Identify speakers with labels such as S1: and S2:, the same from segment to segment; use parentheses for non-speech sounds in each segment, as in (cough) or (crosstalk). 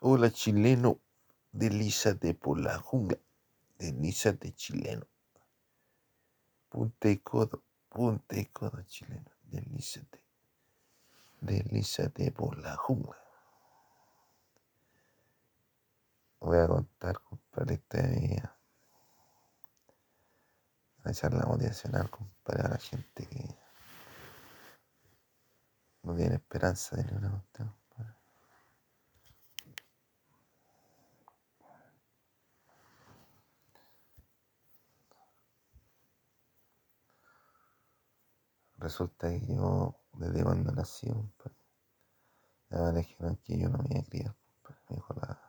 S1: Hola chileno, deslízate por la jungla, deslízate chileno. Punta y codo, punta y codo chileno, deslízate, deslízate por la jungla. Voy a contar, compadre, esta vida. A charla motivacional, compadre, a la gente que no tiene esperanza de ninguna cuestión. Resulta que yo, desde cuando nací, compadre, ya me dijeron que yo no me iba a criar, compadre. Me dijo la,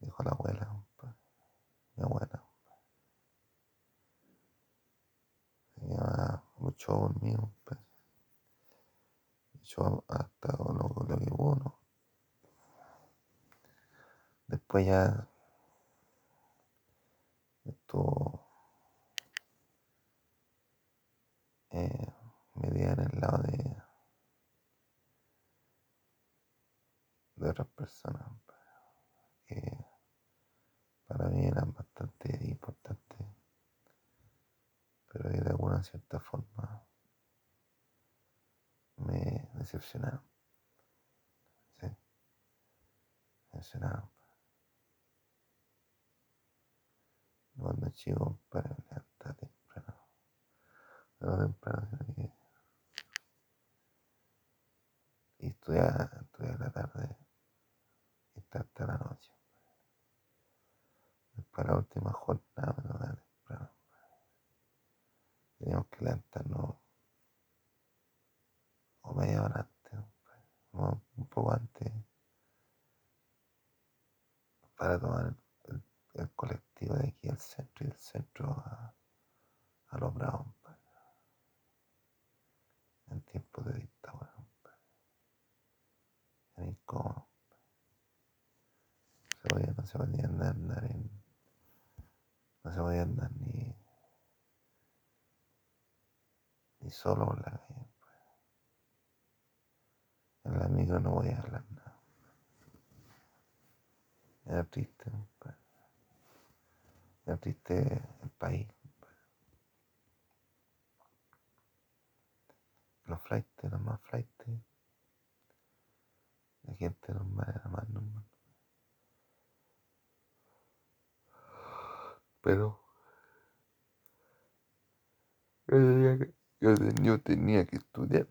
S1: me dijo la abuela, compadre, mi abuela. Ella luchó conmigo, compadre. Luchó hasta lo, lo que pudo, ¿no? Después ya estuvo eh, metida en el lado de, de otras personas, que para mí eran bastante importantes, pero de alguna cierta forma me decepcionaron. Sí, me decepcionaron. Cuando chico, compadre, me levantaba temprano. No temprano, sino que y estudiaba en la tarde y hasta, la noche. Después la última jornada me temprano. Teníamos que levantarnos o media hora antes, compadre, o un poco antes, para tomar el, el- el colectivo de aquí al centro y del centro a, a los bravos, compadre. En tiempos de dictadura, compadre. Era incómodo. Se podía, no se podía andar, andar en, no se podía andar ni, ni solo la calle. compadre. En la micro no podía hablar nada. Era triste, compadre. Era triste el país. compadre. Los flights, los más flights. La gente normal era más normal. Pero yo tenía yo tenía que estudiar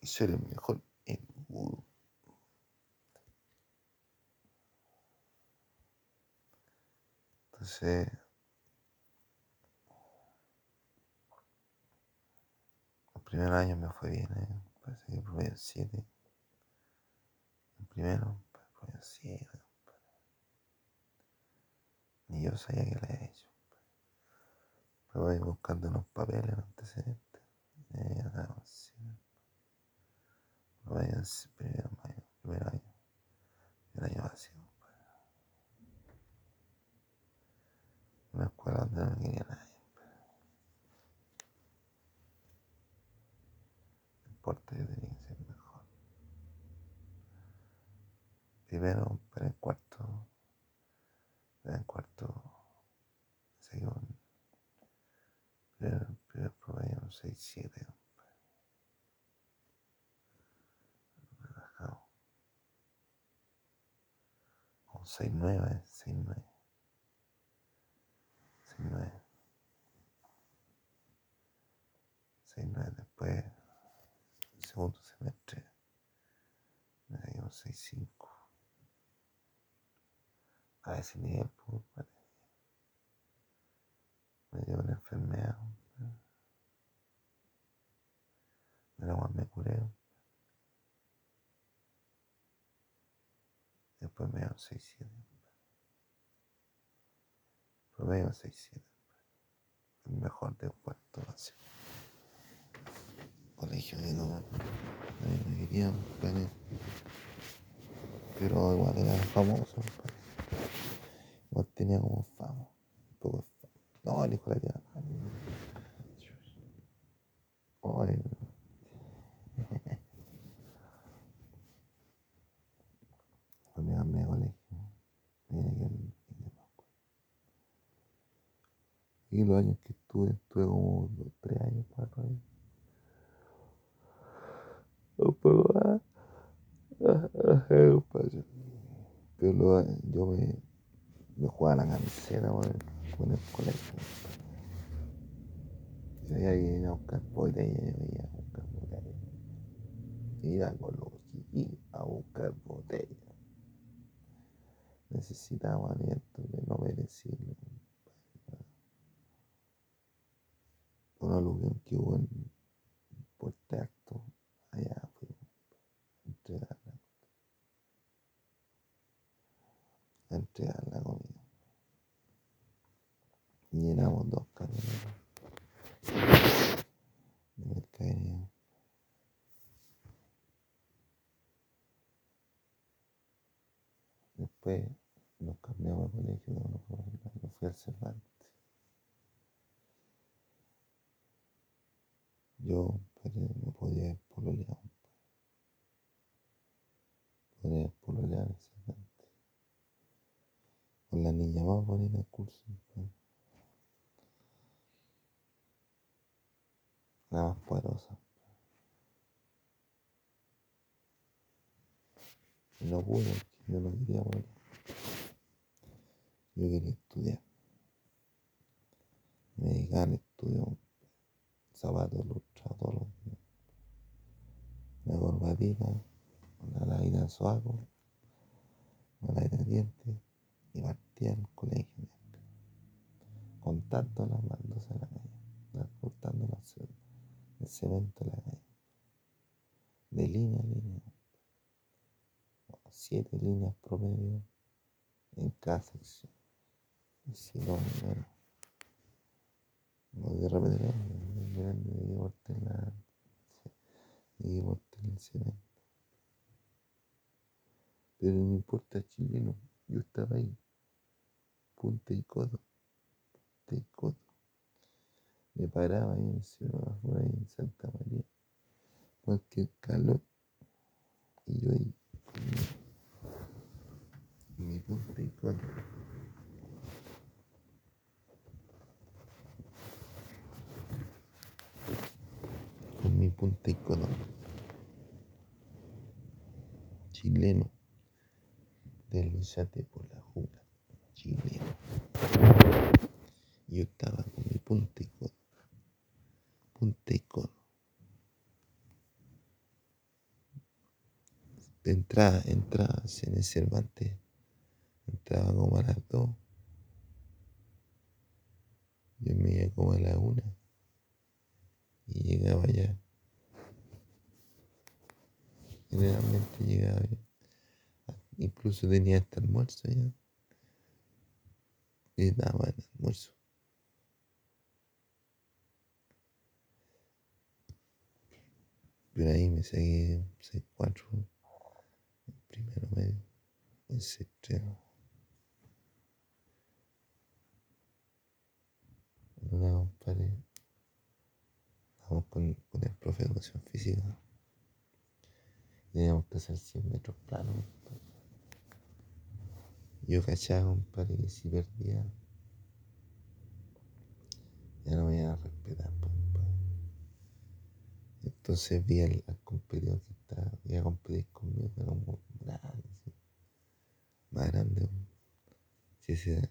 S1: y ser el mejor en vudú. Entonces, los primeros años me fue bien, ¿eh? parece que promedio 7. El primero, pues, promedio 7. Ni yo sabía que le había hecho. Pero voy buscando unos papeles, unos antecedentes. Eh, acá, sí. Promedio sí, primero año, primer año. El año vacío. Una escuela donde no me quería nadie. No importa, yo tenía que ser mejor. Primero, para el cuarto, para el cuarto, segundo, primer, primer promedio, un 6, 7. Relajado. O 6, 9, 6, 9. 6, 9. 6, 9. Después, el segundo semestre, me dio un 6, 5. Ese nivel, pues, me dio una enfermedad. De la cual me curé. Después me dio un 6, 7. Promedio 6, 7. El mejor de cuarto básico. Colegio que no, nadie me quería, compadre. Pero igual era famoso, compadre. Igual tenía como fama. Un poco de fama. No, el hijo de la tía. Ay, Cuando me cambié de colegio, me vine aquí al Y los años que estuve, estuve como dos, tres años, cuatro años. Un poco más. Pero yo me, me jugaba la camiseta con el, con el colegio. Si había que ir a buscar botella, yo iba a buscar botella. Iba con los chiquillos a buscar botella. Necesitaba aliento de no merecerlo. Una aluvión que hubo en Puerto Alto, allá fue a entregar la, a entregar la comida. Y llenamos dos camionetas de mercadería. Después nos cambiamos de colegio, no, no fui al Cervantes. Yo no podía ir pololear. Podía ir pololear al Cervantes. Con la niña más bonita del curso. La más poderosa. Pude porque no quería morir. Yo quería estudiar. Me dedicaba al estudio. Zapatos lustrados todos los días. Una corbatita, una lavita de sobaco, una lavita de dientes y partía al colegio. Contando las baldos en la calle. Contando las el cemento en la calle. De línea a línea. Siete líneas promedio Y si no, bueno. No de repente, porte la. El. Pero no importa chileno, yo estaba ahí. Punta y codo. Punta y codo. Me paraba ahí en el Santa María. Cualquier calor. Y yo ahí. con mi- Mi punta y codo. Con mi punta y codo. Chileno. Deslízate por la jungla. Chileno. Yo estaba con mi punta y codo. Punta y codo. De entrada, entrada en el Cervantes. Entraba como a las dos. Yo me iba como a la una. Y llegaba ya. Generalmente llegaba ya. Incluso tenía hasta almuerzo ya. Y daba el almuerzo. Pero ahí me saqué 6-4. en Primero medio. En sexto. Una compadre. Estábamos con, con el profe de educación física. Teníamos que hacer 100 metros planos. compadre. Cachaba, compadre, que si perdía, ya no me iban a respetar, compadre. Entonces vi al, al competidor que estaba, iba a competir conmigo, era como grande, así, más grande. weón. Sí, se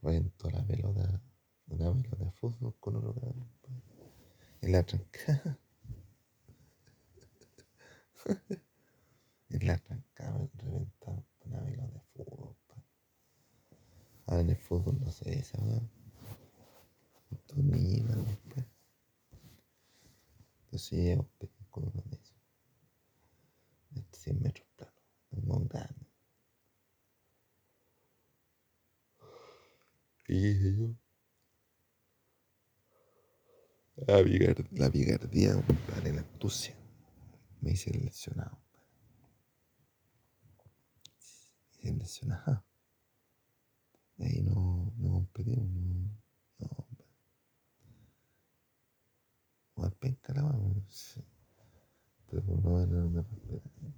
S1: reventó la pelota, una pelota de fútbol con otro cabrón, compadre. En la trancada. En la trancada me reventaron una pelota de fútbol, compadre. Ahora en el fútbol no ve esa weá. Estos niños, compadre. Entonces yo competir con uno de esos. De 100 metros plano. Un mon grande. Y dije yo. La, picar- la picardía, compadre, la astucia. Me hice lesionado, compadre. Me hice lesionado. Ahí no, no competimos, no. No, compadre. Igual penca la mano, pero por lo menos no me respetan.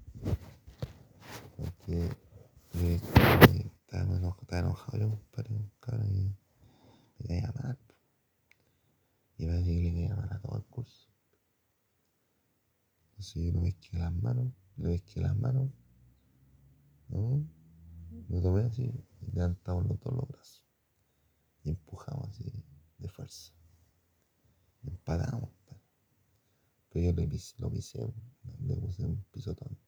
S1: Porque empujado yo, compadre, un cabrón y me caía mal. Y parece que le caía mal a todo el curso. Entonces yo lo pesqué las manos, le pesqué las manos, ¿no? Lo tomé así, y levantamos los dos los brazos. Y empujamos así, de fuerza. Empatamos, compadre. Pero yo le pisé, lo pisé, le puse un pisotón.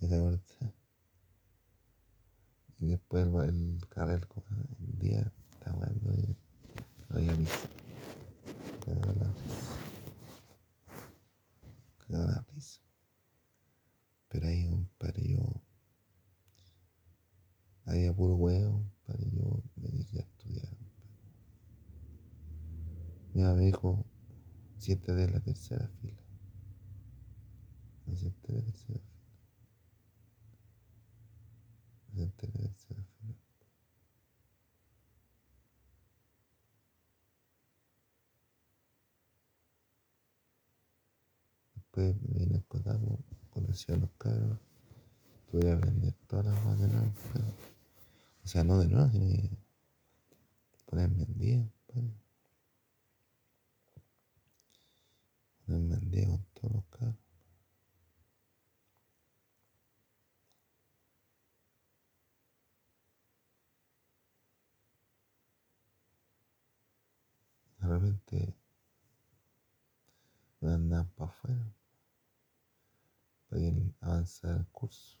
S1: Esa corta. Y después el, el carril, el día, está jugando y lo había visto. Quedó la risa. Quedó la risa. Pero ahí, compadre, yo. Había puro huevo, compadre, yo me dediqué a estudiar. Mi dijo, siete de la tercera fila. Me senté de la tercera fila. Me senté de la tercera fila. Después me vine a Cotapo, conocí a los cabros, tuve a aprender todas las pero, o sea, no de nuevo, sino que ponerme en día, compadre. Ponerme en día con todos los cabros. De repente me andaban para afuera para ir avanzar el curso.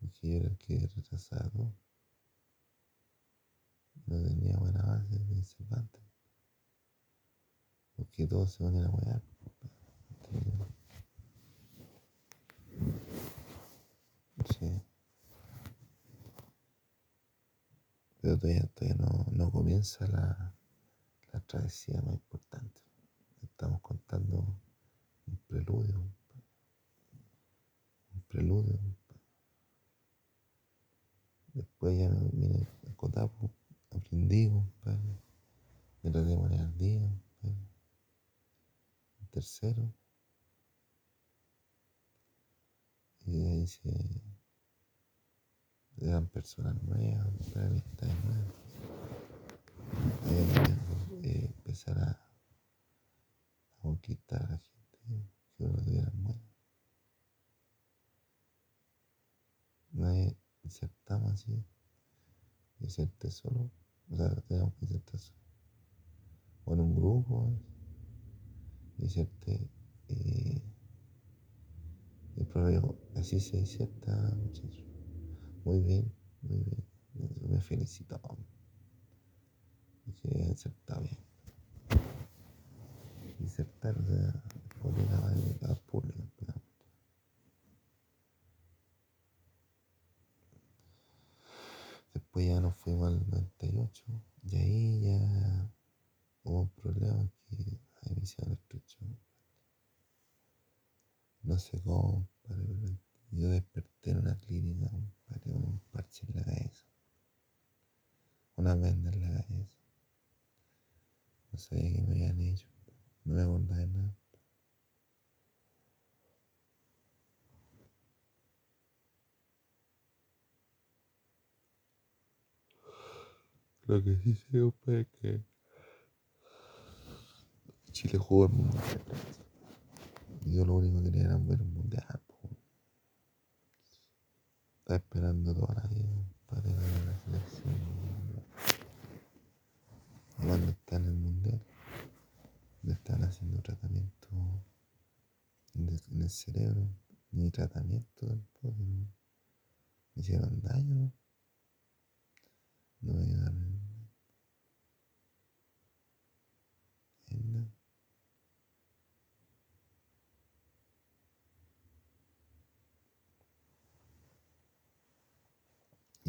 S1: Y que yo el que retrasaba todo. No tenía buena base de Cervantes. Porque todos se ponían a wear. Sí. Pero todavía, todavía no, no comienza la, la travesía más importante. Estamos contando un preludio, un preludio. Después ya me vine a Cotapo, aprendí, compadre. Me traté de poner al día, compadre. En tercero. Y ahí se eran personas nuevas, amistades nuevas. Ahí eh, empezar a, a conquistar a la gente que uno tuviera buena. Nadie insertamos así, inserté solo, o sea, teníamos que insertar solo. O en un grupo, y el profe dijo, así se inserta, muchachos. Muy bien, muy bien. Me felicitó. Dije, insertado bien. Insertar, o sea, poner a, a público. Después ya nos fuimos al 98 y ahí ya hubo un problema que ahí el estrecho. No sé cómo, pero yo desperté en una clínica, con un parche en la cabeza. Una venda en la cabeza. No sabía qué me habían hecho. No me acordaba de nada. Lo que sí sé, es que Chile jugó el mundial. Y yo lo único que quería era ver un mundial. Estaba esperando toda la vida para a la selección. Cuando estaba en el mundial, le estaban haciendo tratamiento en el, cerebro, ni tratamiento tampoco. Me hicieron daño, ¿no? No me ayudaron en nada.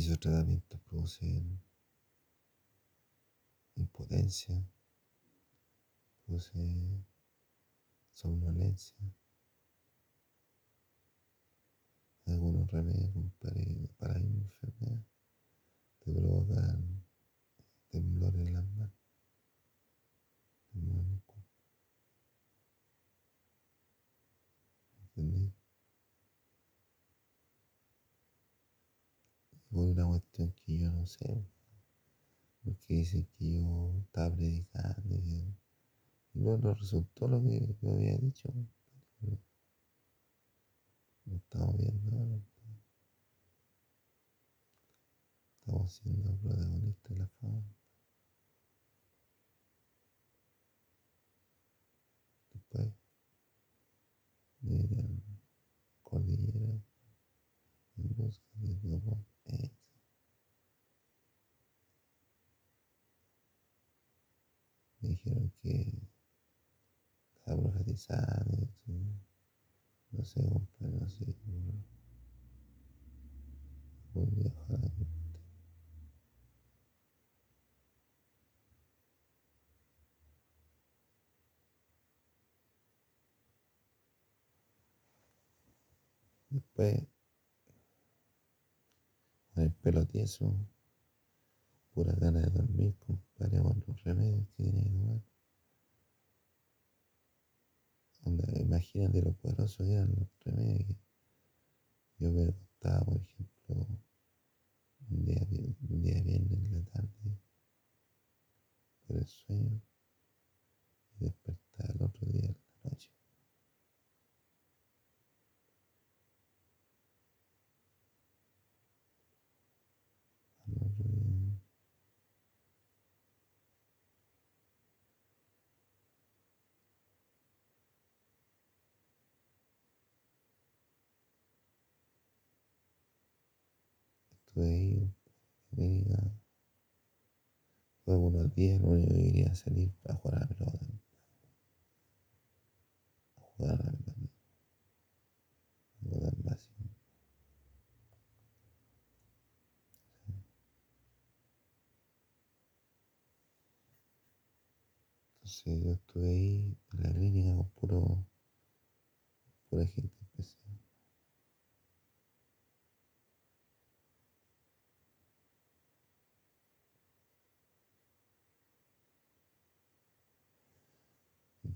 S1: Y tratamientos producen impotencia, producen somnolencia. Algunos remedios para misma enfermedad te provocan temblor en las manos. temblor en el cuerpo. ¿Entendí? No sé, porque dicen que yo estaba predicando y, luego resultó lo que yo había dicho. Lo estamos viendo ahora. Estamos siendo protagonistas de la fama. Después, miren, cordillera, en busca de. Me dijeron que estaba profetizando, no sé, compadre, no sé. Un día, ojalá Después, con el pelo pura gana de dormir, compadre, con los remedios que tiene que tomar. imagínate lo poderoso que eran los remedios. Yo me acostaba, por ejemplo, un día, un día viernes en la tarde, por el sueño, y despertaba el otro día en la noche. Estuve ahí, clínica, fue unos días, lo único que quería salir para jugar a la pelota. A jugar a la pelota. Algo tan básico. Entonces yo estuve ahí en la clínica con puro, pura gente especial.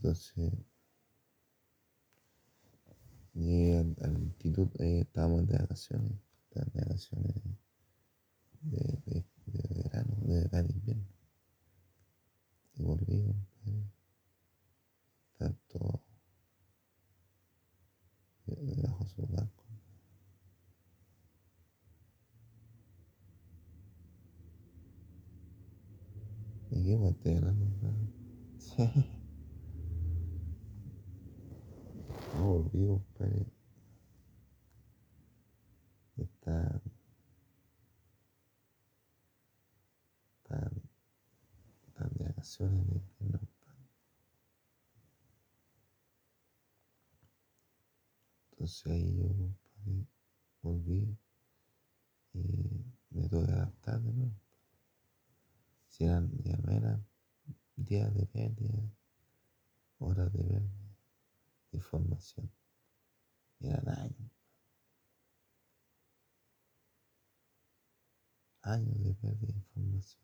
S1: Entonces llegué al, instituto, eh, estábamos de vacaciones, estaban de vacaciones de, de, de verano, de verano invierno. Y volví, compadre. Tanto debajo de su banco. ¿Y qué más estoy (laughs) No volví, compadre. Está tan, tan de vacaciones de invierno, compadre. Entonces ahí yo, volví y me tuve que adaptar de nuevo. Si eran, ya no eran días de pérdida, horas de pérdida, de formación. Eran años. Años de pérdida de información.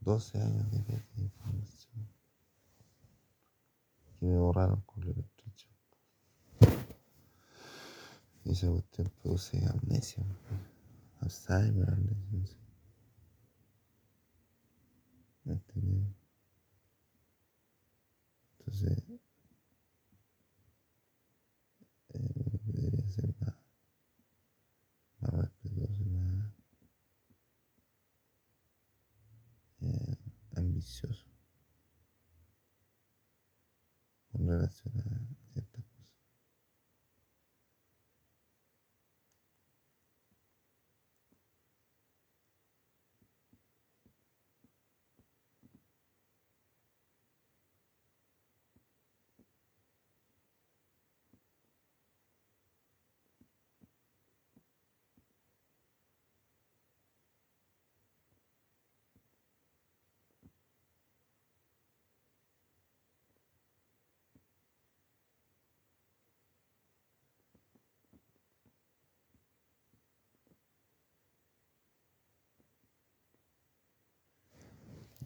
S1: 12 años de pérdida de información. Que me borraron con el estrecho. Y esa cuestión produce amnesia, Alzheimer, amnesia. ¿Me entiendes? Entonces, eh, debería ser más, más respetuoso más eh, ambicioso con relación a ciertas cosas.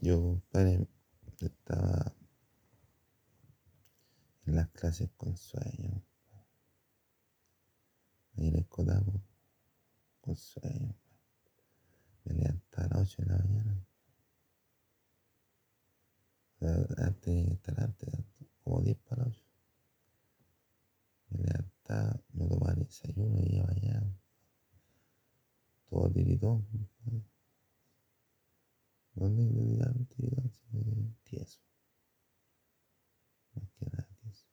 S1: Yo, compadre, estaba en las clases con sueño. Ahí en el Codamo, con sueño. me levantaba a las 8 de la mañana. antes tenía que estar antes, como 10 para las 8. Me levantaba, me tomaba el desayuno y iba allá. Todo tiritón. ¿Dónde tiritón? Tieso. Más que nada tieso.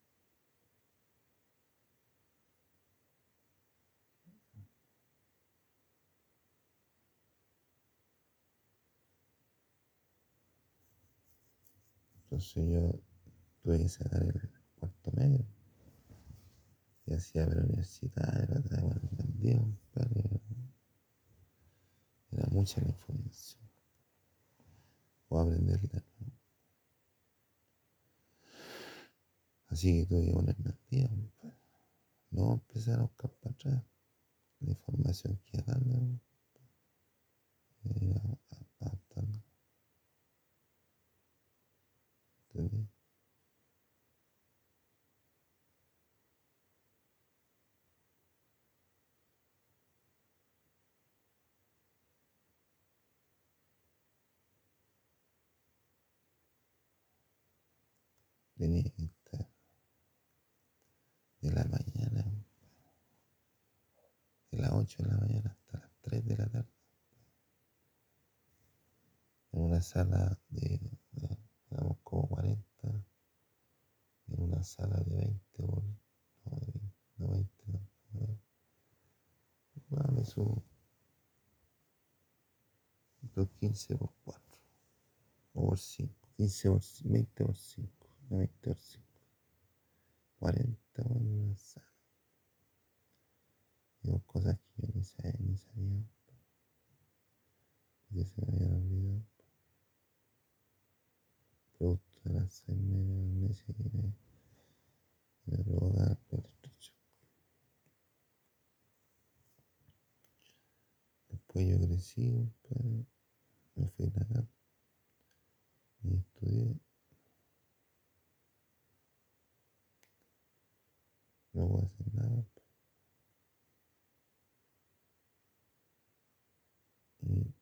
S1: Entonces yo tuve que sacar el cuarto medio. Y hacía la universidad, era vendido, pero era mucha la información. O aprenderla. Así que tuve que ponerme al día, no empezar a buscar para atrás la información que iba dando. Ir adaptando. ¿Entendí? Que estar de la mañana, de las 8 de la mañana hasta las 3 de la tarde, en una sala de, de digamos, como 40, en una sala de 20 por, no, de 20, no 20, no, no, dame su, los 15 por 4, o por 5, 15 por 20 por 5, no 20 por 5, 40 por una sala. Digo, cosas que yo ni sabía, ni sabía, que se me habían olvidado. Producto del Alzheimer, la amnesia que me, me provoca el estrecho. Después yo crecí, compadre, me fui a la y estudié. No puedo hacer nada. Y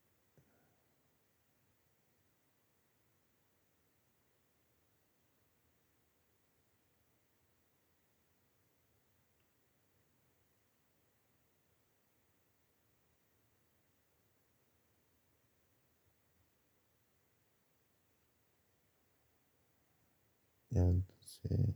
S1: ya entonces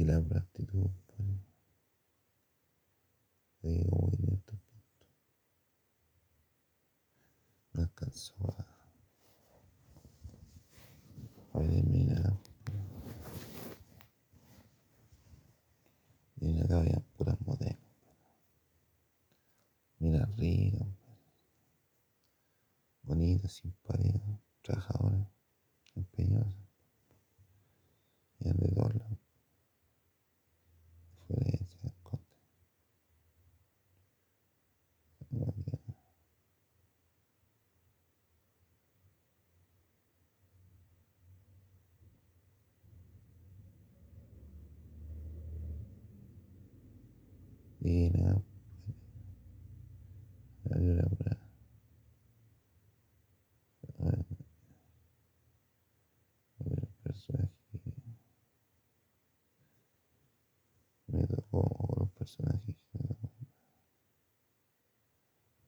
S1: di la aptitud pues, de cómo venía estos puntos. No alcanzó a, a verme nada. Y en acá había puras modelos. Mira ricas, bonitas, simpáticas, trabajadoras, empeñosas. Y de todos lados. Florencia, Conde. Guardia. Y nada, salió la pura. Bueno, el personaje que me tocó, o los personajes que me tocó.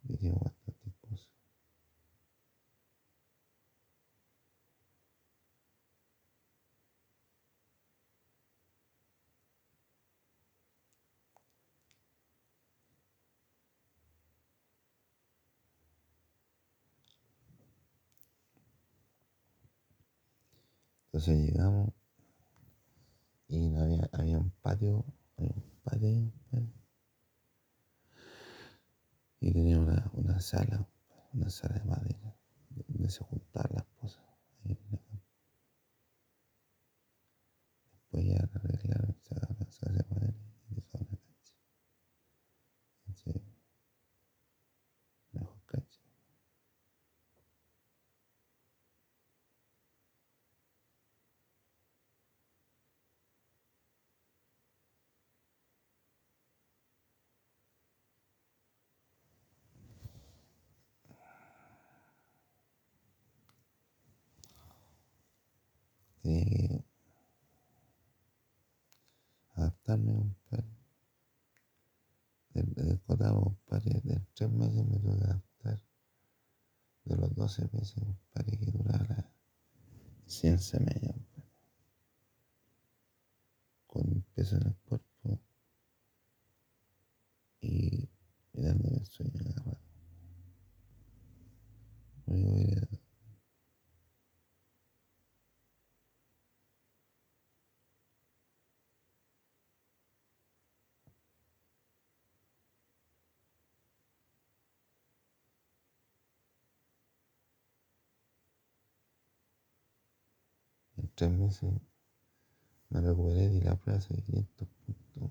S1: Hicimos bastantes cosas. Entonces llegamos y había, había un patio, había un pared y tenía una, una sala, una sala de madera, donde se juntaban las cosas. Después ya la arreglaron, la sala de madera y dejaron la cancha mejor cancha. Tenía que adaptarme un par. Cotado, compadre, de tres meses me tuve que adaptar. De los doce meses, compadre, que duraba la ciencia media, compadre. Con un peso en el cuerpo y mirándome el sueño agarrado. Muy bueno. En tres meses me recuperé y la prueba de 500 puntos.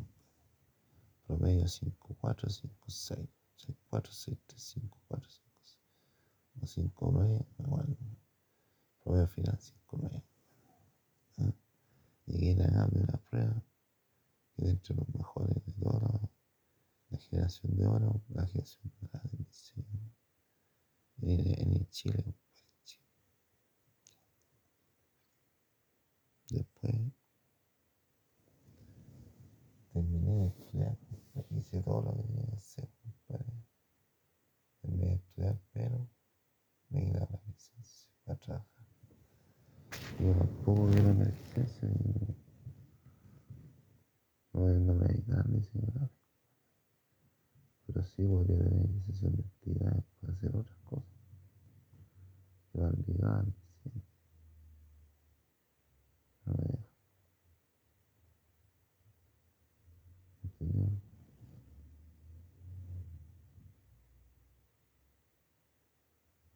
S1: Promedio 5, 4, 5, 6, 6, 4, 6, 3, 5, 4, 5, 6. O 5, 9, igual. Promedio final 5, 9. ¿Ah? Llegué a la de la prueba, quedé entre los mejores de toda la, la generación de oro, la generación de la bendición. En, en Chile. Después terminé de estudiar, hice todo lo que tenía que hacer. Terminé de estudiar, pero me quedaba la licencia para trabajar. Yo tampoco quiero la licencia, no, no me dedican a diseño gráfico. Pero sí podría tener licencia de actividades para hacer otras cosas. Llevar legal, sí. ¿Entendió?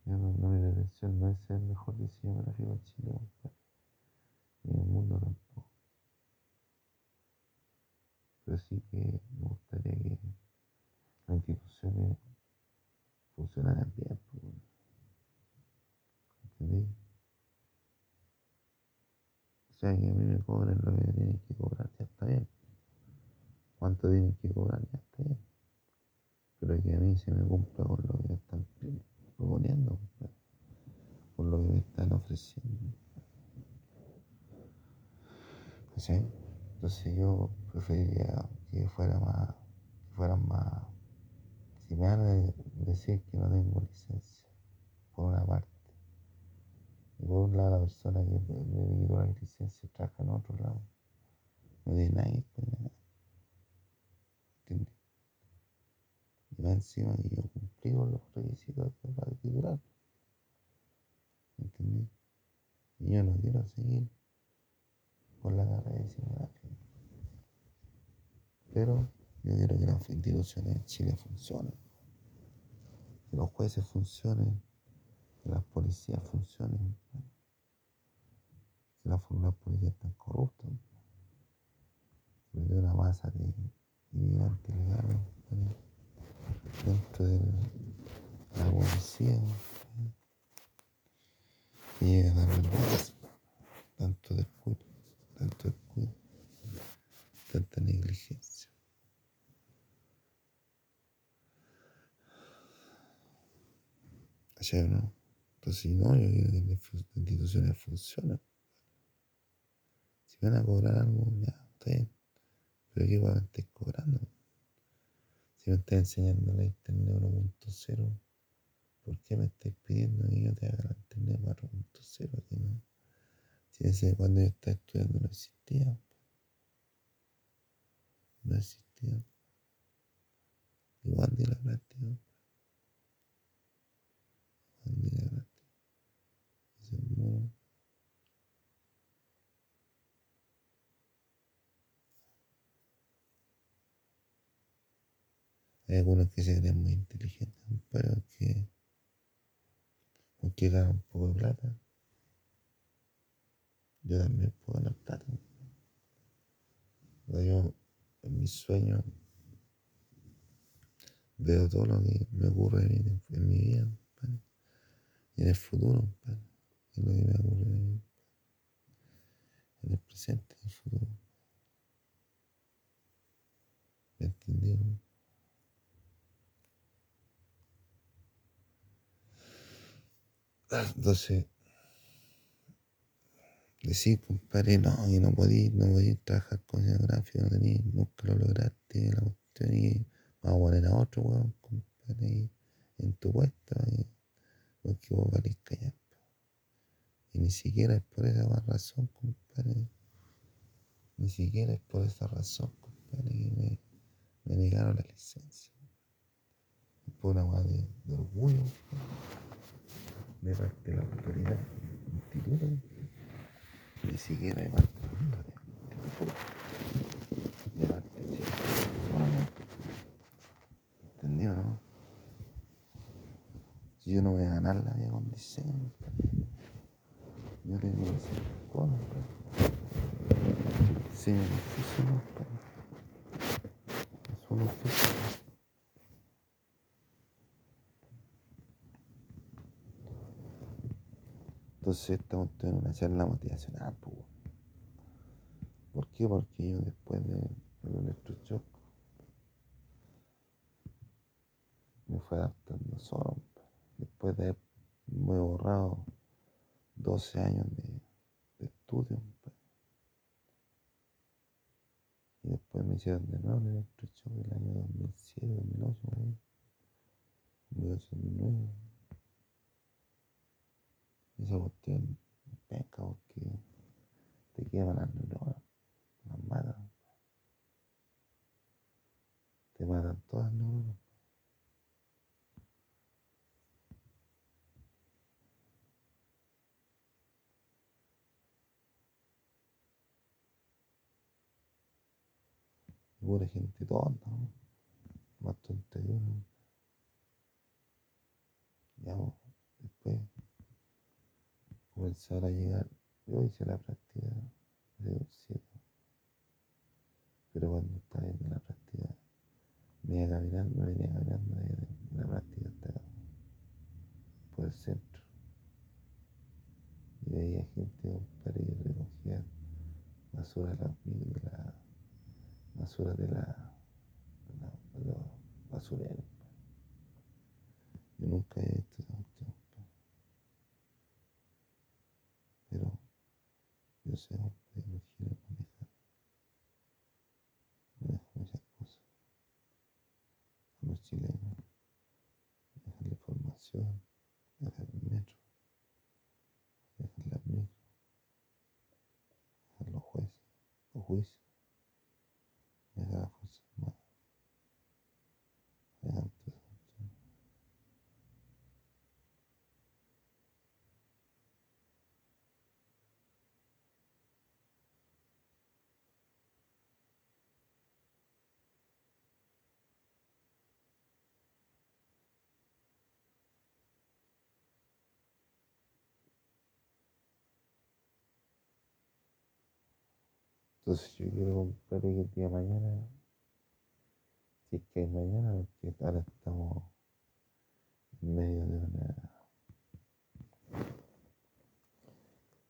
S1: Yo no, mi pretensión no es el mejor diseñador gráfico en Chile. Ni en el mundo tampoco. Pero sí que me gustaría que las instituciones funcionaran bien, pues. O sea, que a mí me cobren lo que tienen que cobrar, ya está bien. ¿Cuánto tienen que cobrar? Ya está bien. Pero que a mí se me cumpla con lo que me están proponiendo, con lo que me están ofreciendo. ¿Sí? Entonces yo preferiría que fuera más, que fueran más, si me van a decir que no tengo licencia, por una parte, y por un lado la persona que me, la licencia trabaja en otro lado, no tiene nadie pues nada, ¿entiendes? Y más encima que yo cumplí con los requisitos para titular, ¿entendés? Y yo no quiero seguir con la carrera de gráfico. Pero yo quiero que las instituciones en Chile funcionen, que los jueces funcionen, que las policías funcionen, que las las policías están corruptas, que hay una masa de inmigrantes legales dentro de la policía que llega a tanto descuido, tanto descuido, tanta negligencia. ¿Cachai o Entonces, no, yo quiero que las instituciones funcionen. Si van a cobrar algo, ya, está bien. Pero ¿qué me estáis cobrando? Si me estás enseñando la internet 1.0, ¿por qué me estáis pidiendo que yo te haga la internet 4.0? Si no, si cuando yo estaba estudiando no existía. No existía. Igual de la práctica. Igual de la práctica. Ese es mono. Hay algunos que se creen muy inteligentes, pero que, aunque ganan un poco de plata, yo también puedo ganar plata. Yo, en mis sueños, veo todo lo que me ocurre en mi, vida, y en el futuro, lo que me ocurre en, en el presente y el. ¿Me entendieron? Entonces, decir, compadre, no, y no podí, no podí trabajar con ese gráfico, no tení, nunca lo lograste, la cuestión, y vamos a poner a otro weón, compadre, en tu puesto, y, porque vos valís callar. Y ni siquiera es por esa razón, compadre. Ni siquiera es por esa razón, compadre, que me, me negaron la licencia. Por una weá de, de orgullo, de parte de la autoridad instituto, ni siquiera de parte de de parte de ¿Entendido, no? Si yo no voy a ganar la vida con diseño, yo tengo que hacer cosas, diseño no físico, es solo físico. Entonces estamos en una charla motivacional, pues. ¿Por qué? Porque yo después del electroshock me fue adaptando solo. Después de haber borrado 12 años de, de estudio. Y después me hicieron de nuevo el electroshock el año 2007, 2008, 2008, 2009. Esa cuestión penca porque te queman las matan. Te matan todas las neuronas. Gente tonta, ¿no? Más que uno. Ya, después comenzar a llegar. Yo hice la práctica de 7, pero cuando estaba en la práctica, me iba caminando, me venía caminando la práctica hasta acá, por el centro. Y veía gente para ir recogía basura de la basura de la, de la, basureros. Yo nunca he visto esa. Pero yo sé hombre, no quiero manejar. Manejo muchas cosas. A los chilenos, dejar la información, dejar el metro, dejar la micro, dejar los jueces, los juicios, dejar las fuerzas armadas, dejar todas esas cuestiones. Entonces yo quiero comprar el día de mañana, si es que hay mañana, porque ahora estamos en medio de una,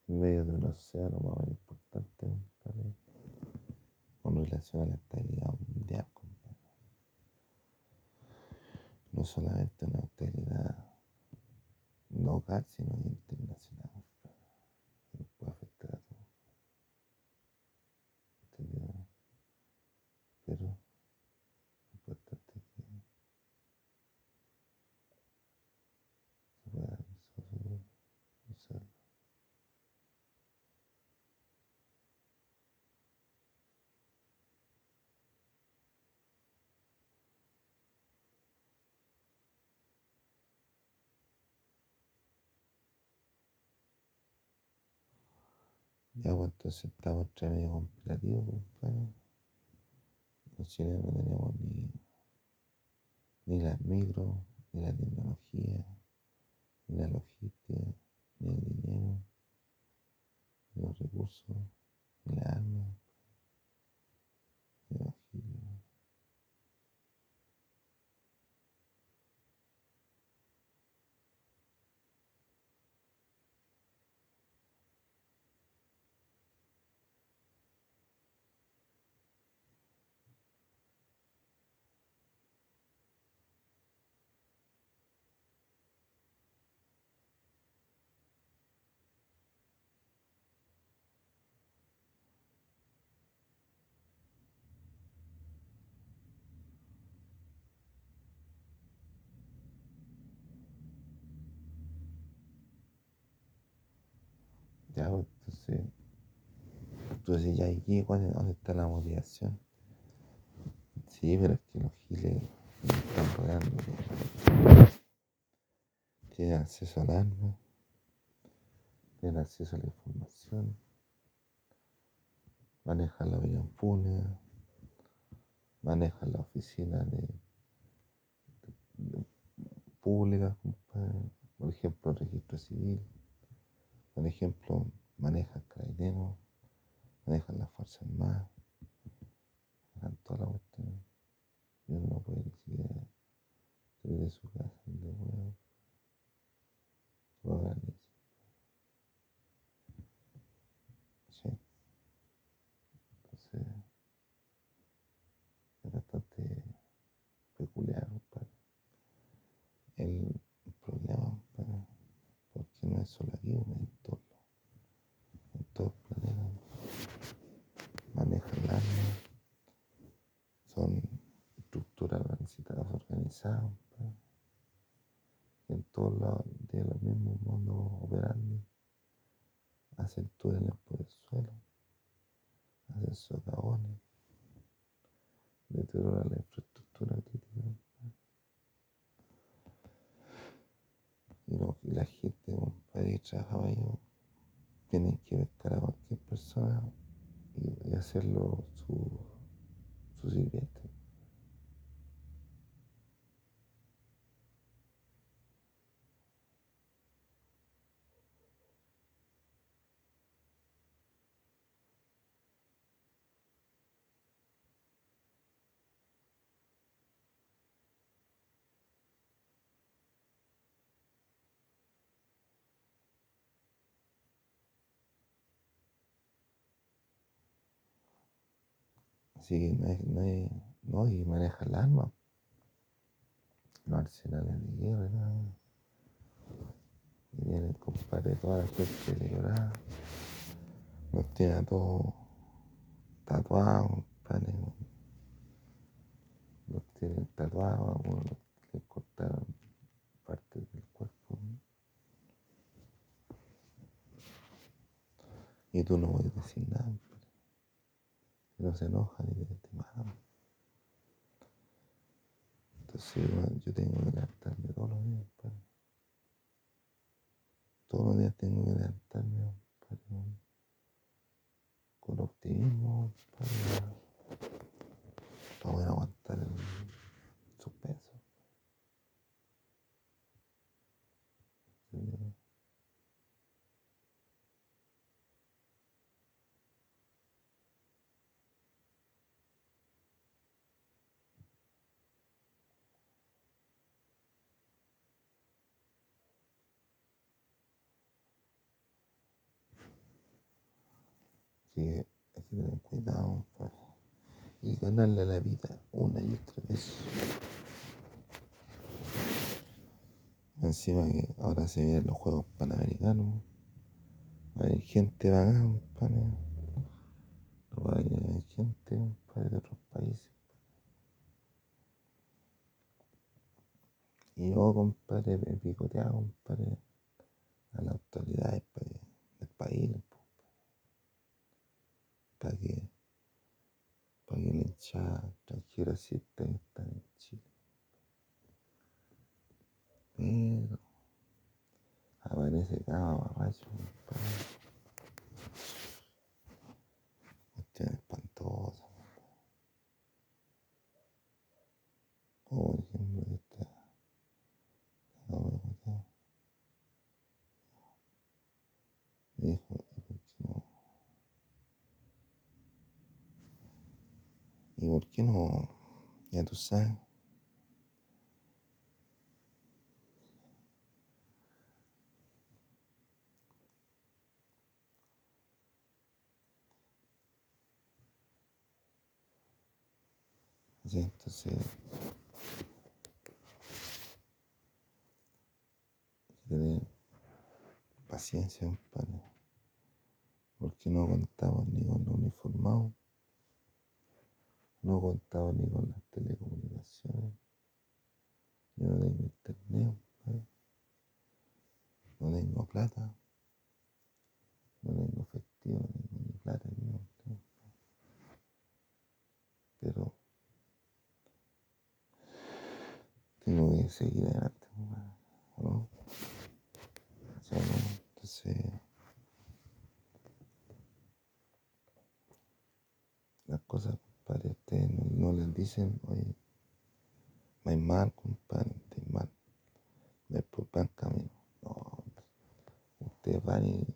S1: en medio de un océano más importante, compadre, con relación a la estabilidad mundial, compadre. No solamente una estabilidad local, sino internacional, compadre, que nos puede afectar a todos. ¿Entendido? Pero importante que se pueda usarlo. Ya, pues entonces estamos entre medio compadre. Los chilenos no tenemos ni, ni las micro, ni la tecnología, ni la logística, ni el dinero, ni los recursos, ni las armas, ni la logística. Entonces, entonces ya aquí, ¿cuál- ¿dónde está la motivación? Sí, pero es que los giles me están rogando. Tienen acceso al arma, tienen acceso a la información, manejan la opinión pública, manejan la oficina de, de- pública, compadre. por ejemplo, el registro civil, por ejemplo, manejan carabineros, manejan las fuerzas armadas, manejan toda la cuestión. Y uno no puede ni siquiera salir de su casa, de eso. Sí. Entonces, es bastante peculiar, compadre. El problema, compadre, porque no es solo aquí, es en todo, en todo el planeta. Manejan el arma, son estructuras organizadas, organizadas. Y en todos lados de los mismos modos operando, hacen túneles por el suelo, hacen socavones, deterioran la infraestructura crítica. Y, no- y la gente, compadre, que trabajaba tienen que pescar a cualquier persona y, hacerlo su, su sirviente. Así que no, no, no, y maneja el arma, los arsenales de guerra, nada. Y viene el compadre, toda la gente deteriorada, los tiene a todos tatuados, compadre. Los tienen tatuados, algunos les cortaron partes del cuerpo. Y tú no puedes decir nada. Y no se enojan y te, te matan. Entonces yo, yo tengo que levantarme todos los días, compadre. Todos los días tengo que levantarme, compadre, con optimismo, compadre, para poder aguantar el suspenso. ¿sí? Así que hay que tener cuidado, compadre. Y ganarle la vida una y otra vez. Encima que ahora se vienen los Juegos Panamericanos. Hay gente bacán, compadre. No hay gente, compadre, de otros países. Y yo, compadre, me picoteaba, compadre, a las autoridades del país, para que la hinchada extranjera sienta que están en Chile. Pero aparece cada borracho. Cuestión espantosa. Como por ejemplo, que Me dijo, ¿y por qué no? ¿Y por qué no? Ya tú sabes. Sí, entonces, tener paciencia, compadre, porque no contamos ni con uniformados, no contamos ni con las telecomunicaciones, yo no tengo internet, compadre, no tengo plata, no tengo efectivo, no tengo ni plata ni nada, pero tengo que seguir adelante, compadre, ¿no? O sea, no, entonces, las cosas, compadre, ustedes no, no les dicen, oye, vais mal, compadre, estáis mal, vais por buen camino. No, ustedes van y,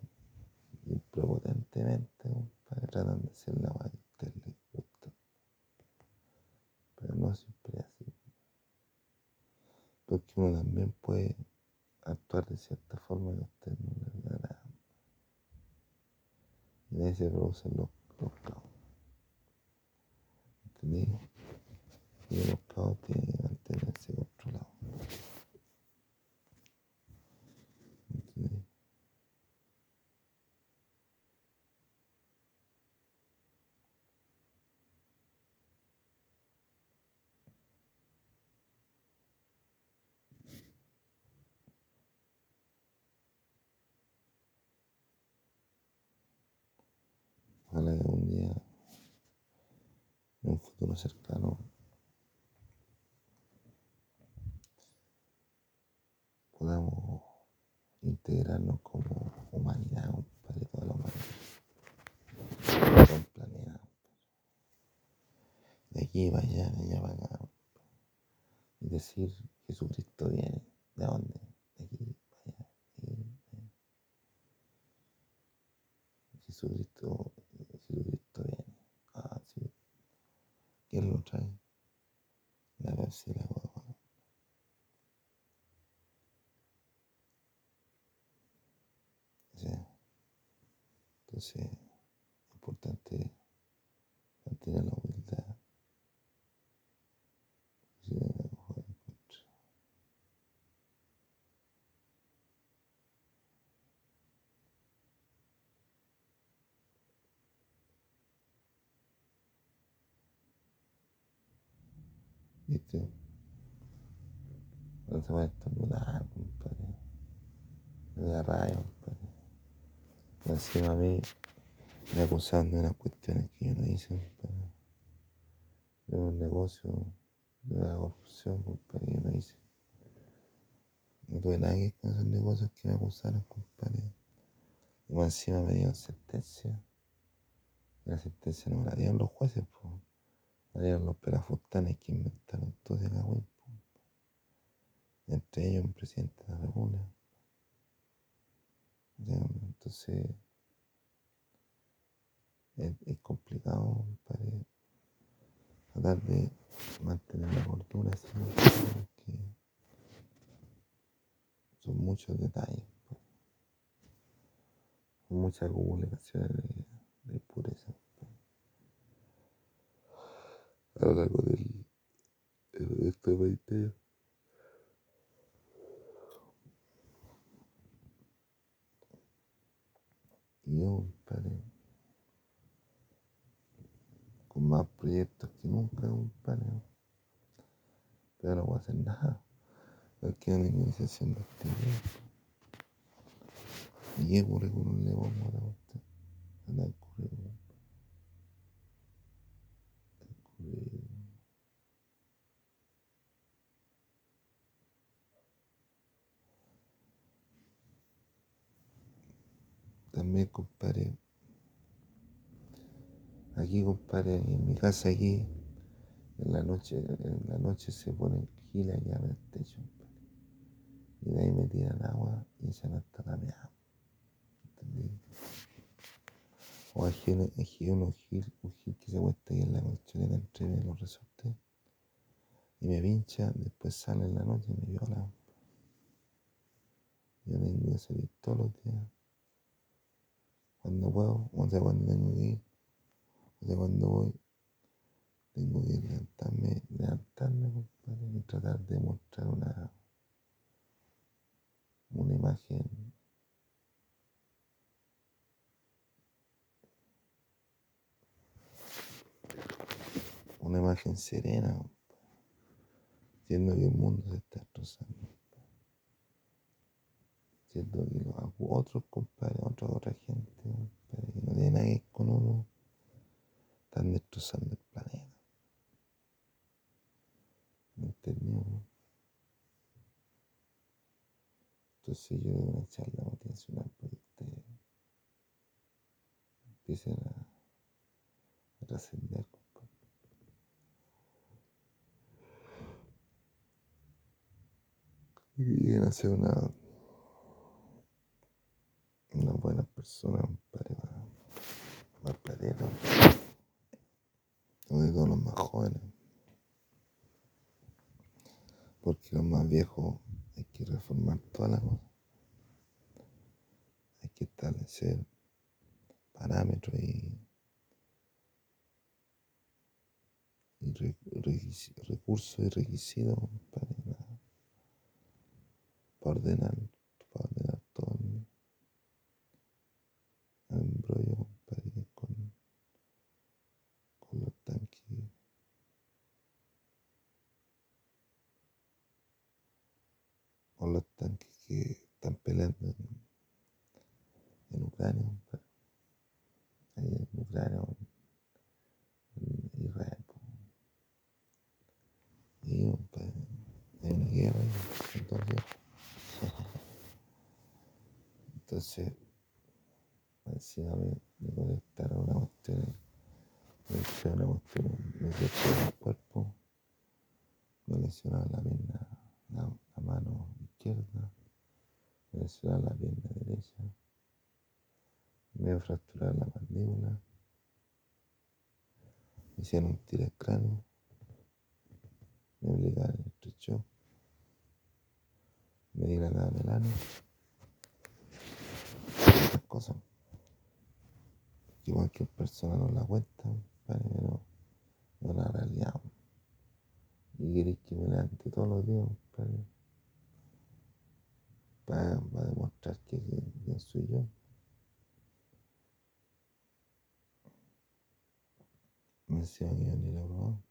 S1: y prepotentemente, compadre, tratan de hacer la guay que ustedes les gusta. Pero no siempre es así. Porque uno también puede actuar de cierta forma que a ustedes no les agrada. Y ahí se producen los, los caos. ¿Entendí? Y los caos tienen que mantenerse controlados. ¿Entendí? Ojalá que un día, en un futuro cercano, podamos integrarnos como humanidad, compadre, toda la humanidad, todo el planeta, de aquí para allá, para acá, y decir Jesucristo viene, ¿de dónde? De aquí para allá, de aquí allá. Jesucristo, Jesucristo viene. Ah, sí. ¿Quién lo trae? La Pepsi la Coca-Cola. O sea, entonces, es importante mantener la humildad. Si no, la mejor encuentro. ¿Viste? No se va a estornudar, compadre. Me da rabia, compadre. Y encima a mí me acusaban de unas cuestiones que yo no hice, compadre. De un negocio, de la corrupción, compadre, que yo no hice. No tuve nada que ver con esos negocios que me acusaron, compadre. Y más encima me dieron sentencia. La sentencia no me la dieron los jueces, pues. La dieron los pelafustanes que inventaron todo ese cagüín, po entre ellos un presidente de la laguna, Entonces, es, complicado para tratar de mantener la cordura, que son muchos detalles, pues. muchas acumulaciones de, de pureza pues. a lo largo del, de este 20 guion, compadre. Con más proyectos que nunca, compadre. Pero no voy a hacer nada. No queda ninguna iniciación de este tiempo. ¿Y le vamos a dar a usted? A dar currículum. También, compadre. Aquí, compadre, en mi casa aquí, en la noche, en la noche se ponen gilas allá en el techo. Y de ahí me tiran agua y me está la meada. ¿Entendí? O hay uno, un gil, un gil que se cuesta ahí en la colchoneta entre los resortes y me pincha, después sale en la noche y me viola. Yo tengo que salir todos los días. Cuando puedo, o sea, cuando tengo que ir, o cuando voy, tengo que levantarme, levantarme, compadre, y tratar de mostrar una, una imagen una imagen serena, siendo que el mundo se está destrozando. Siendo que otros, compadre, otra, otra gente, compadre, que no tiene nada que ver con uno, están destrozando el planeta. ¿Me entendió? Entonces yo debo echar la motivacional para ustedes empiecen a, a trascender. y lleguen a una, una buena persona para más planeta, sobre todo los más jóvenes, porque los más viejos hay que reformar todas las cosas, hay que establecer parámetros y, recursos y requisitos para para ordenar todo el, embrollo, compadre, con, con los tanques. Con los tanques que están peleando en, en Ucrania, compadre. Ahí en Ucrania, en Israel. Y, compadre, hay una guerra ahí, entonces. Entonces, encima me, me conectaron una cuestión, me hicieron una cuestión, me lesionaron el cuerpo, me lesionaron la pierna, la, la mano izquierda, me lesionaron la pierna derecha, me fracturaron la mandíbula, me hicieron un tiro al cráneo, me obligaron el estrecho, me dilataron el ano cosas que cualquier persona no la cuenta, pero no la realidad. Y queréis que me levante todos los días, para, demostrar que, quién soy yo. Probado.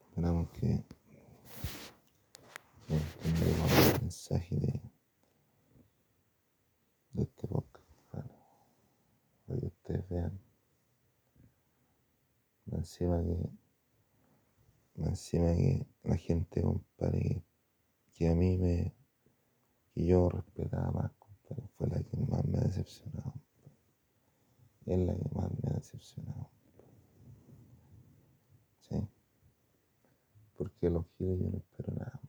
S1: Esperamos que el mensaje de, de este podcast para, que ustedes vean. Encima que, encima que la gente, compadre, que, a mí me, que yo respetaba más, compadre, fue la que más me ha decepcionado. Es la que más me ha decepcionado. porque los giles yo no espero nada.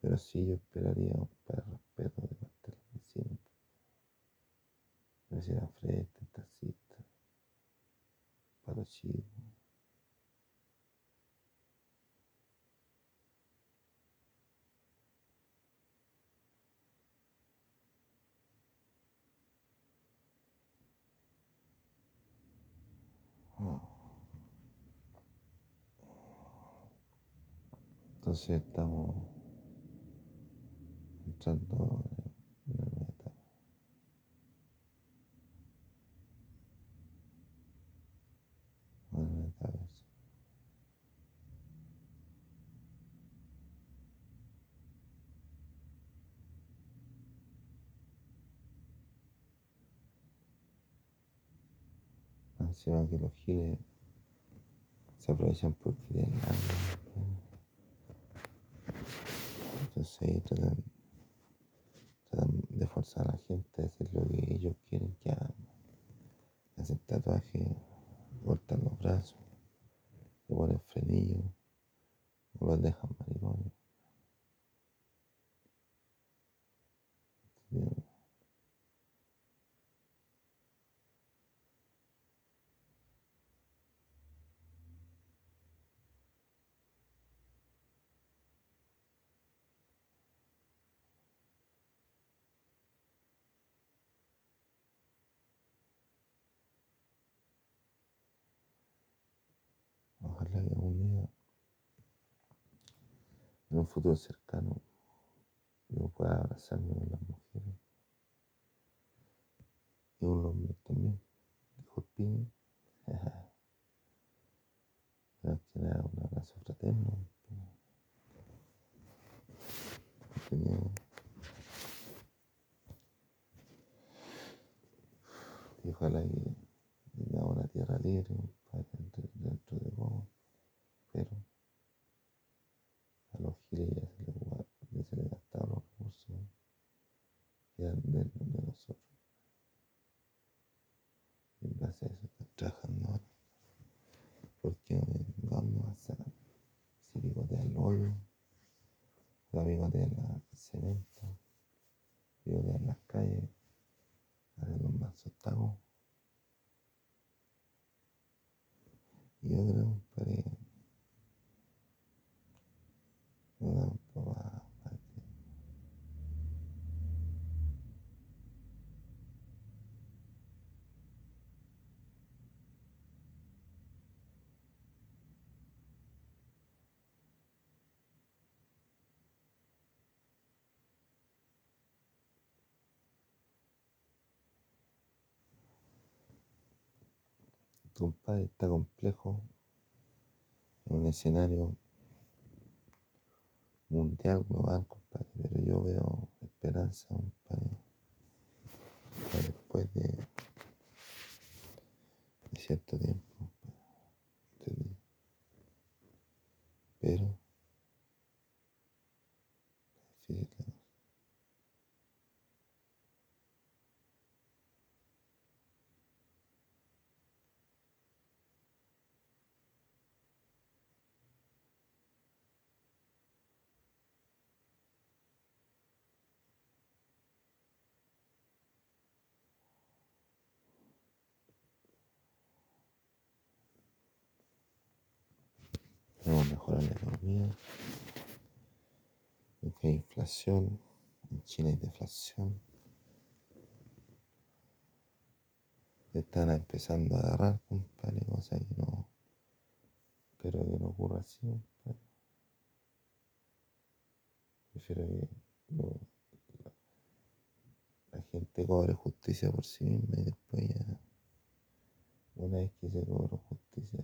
S1: Pero sí yo esperaría para respeto de parte de los vecinos. Vecinos frente, para los chicos. Oh. Entonces estamos entrando en Encima que los giles se aprovechan porque tienen hambre. Entonces ahí tratan, de forzar a la gente a hacer lo que ellos quieren que hagan. tatuaje, cortan los brazos, se ponen frenillos, o los dejan maricones. Ojalá que algún día, en un futuro cercano, yo pueda abrazarme con las mujeres y un hombre también. Dijo pibe. (laughs) Más que nada un abrazo fraterno. Tenía y ojalá que tengamos una tierra libre dentro, dentro de poco. Pero los giles ya se ya se les gastaron los recursos que eran de, de nosotros. Y en base a eso están trabajando ahora. Porque ¿de dónde más sacan? Si picotean los hoyos, la picotean la- el cemento, picotean las calles, hacen los mansos. Y yo creo, que tu compadre está complejo en un escenario mundial, global, compadre, pero yo veo esperanza, compadre, para después de, cierto tiempo. Pero, difícil la cosa. Debemos mejorar la economía, porque hay inflación, en China hay deflación. Están empezando a agarrar, compadre, cosa que no, espero que no ocurra así, compadre. Prefiero que la gente cobre justicia por sí misma y después ya, una vez que se cobró justicia,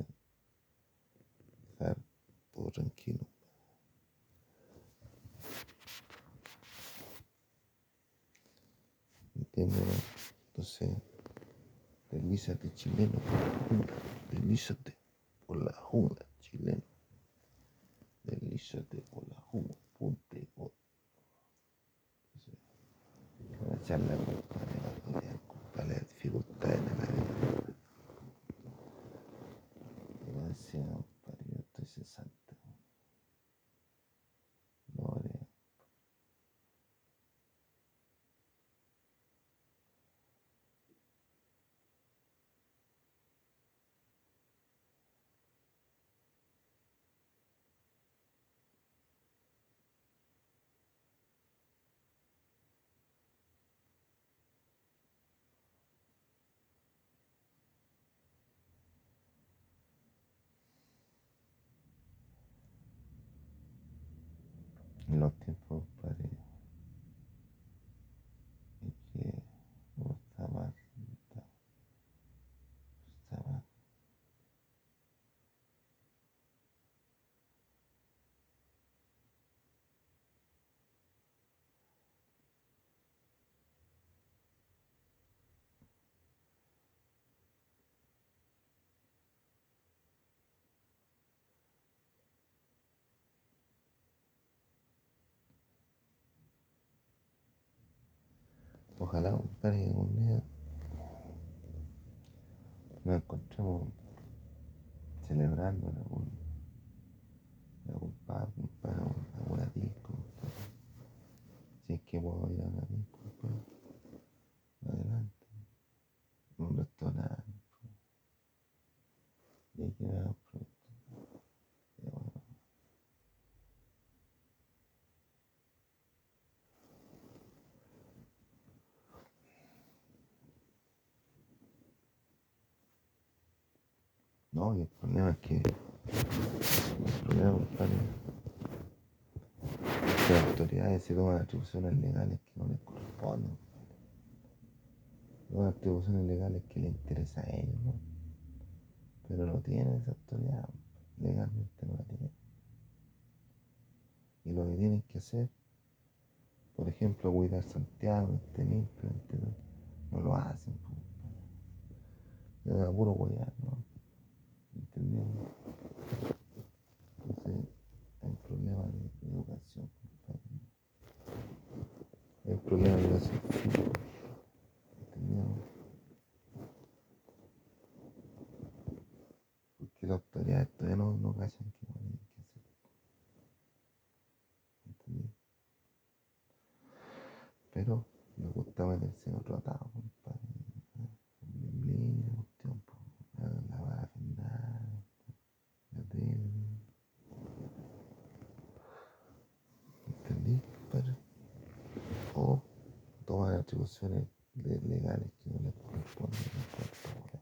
S1: dejar todo tranquilo. Entonces, deslízate chileno por la jungla, deslízate por la jungla chileno, deslízate por la jungla, o- Una charla compadre, para lidiar, compadre, las dificultades de la vida. Gracias, compadre, yo estoy cesante. No, haré. En los tiempos, compadre, es que no está mal, no está, no está mal. Ojalá, compadre, algún día nos encontramos celebrando algún, algún pub, para alguna disco. Si es que puedo ir a una disco, pues, adelante. Un restaurante. Que No, y el problema es que el problema, compadre, que las autoridades se toman atribuciones legales que no les corresponden. Toman atribuciones legales que les interesan a ellos, ¿no? Pero no tienen esa autoridad, legalmente no la tienen. Y lo que tienen que hacer, por ejemplo, cuidar Santiago, este limpio, este, no, lo hacen. Es a puro huear, ¿no? ¿Entendiendo? Entonces, hay un problema de educación. Hay un problema de educación ¿entendiendo? Porque las autoridades todavía no, no cachan qué tienen que hacer. ¿Entendido? Pero me gusta meterse en otro atado, compadre. En línea, cuestión, po. La la parafernalia, la tele. ¿Entendí, compadre? O tomar atribuciones le- legales que no les corresponden en cuanto a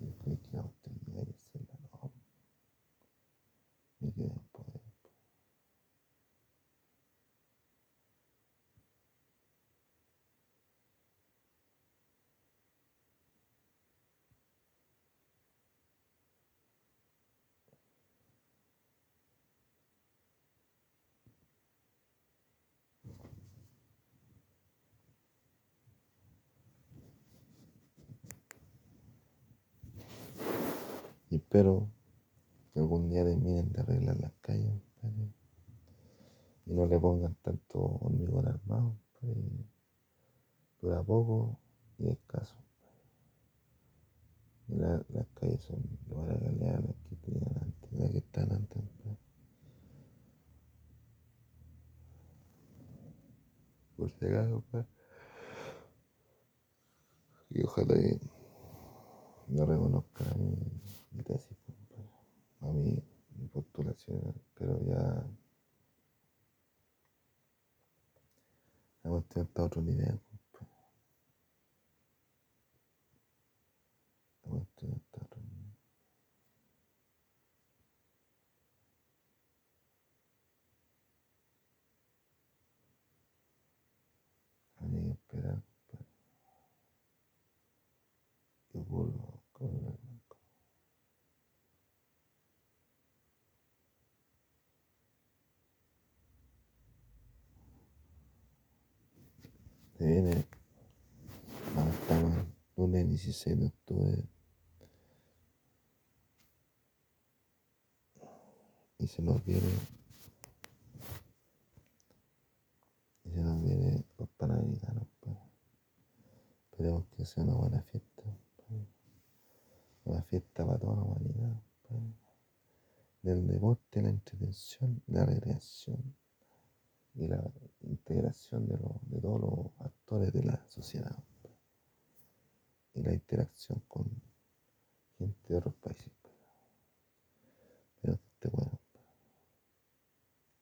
S1: y que la autoridad ejerce la norma y que den poder. Y espero que algún día terminen de arreglar las calles, y no le pongan tanto hormigón armado, compadre. Dura poco y escaso. Y la- las calles son buena calidad las que tenían antes, las que están antes. Por si acaso, compadre. Y ojalá que no reconozcan mi, mi tesis, compadre. A mí, mi postulación, pero ya la cuestión está a otro nivel, compadre. La cuestión está a otro nivel con el blanco. Se viene, ahora estamos el lunes 16 de octubre y se nos viene y se nos viene los panamericanos pues. esperemos que sea una buena fiesta pues. una fiesta para toda la humanidad pues. del deporte la entretención la recreación y la integración de, los, de todos los actores de la sociedad y la interacción con gente de otros países pues. pero este bueno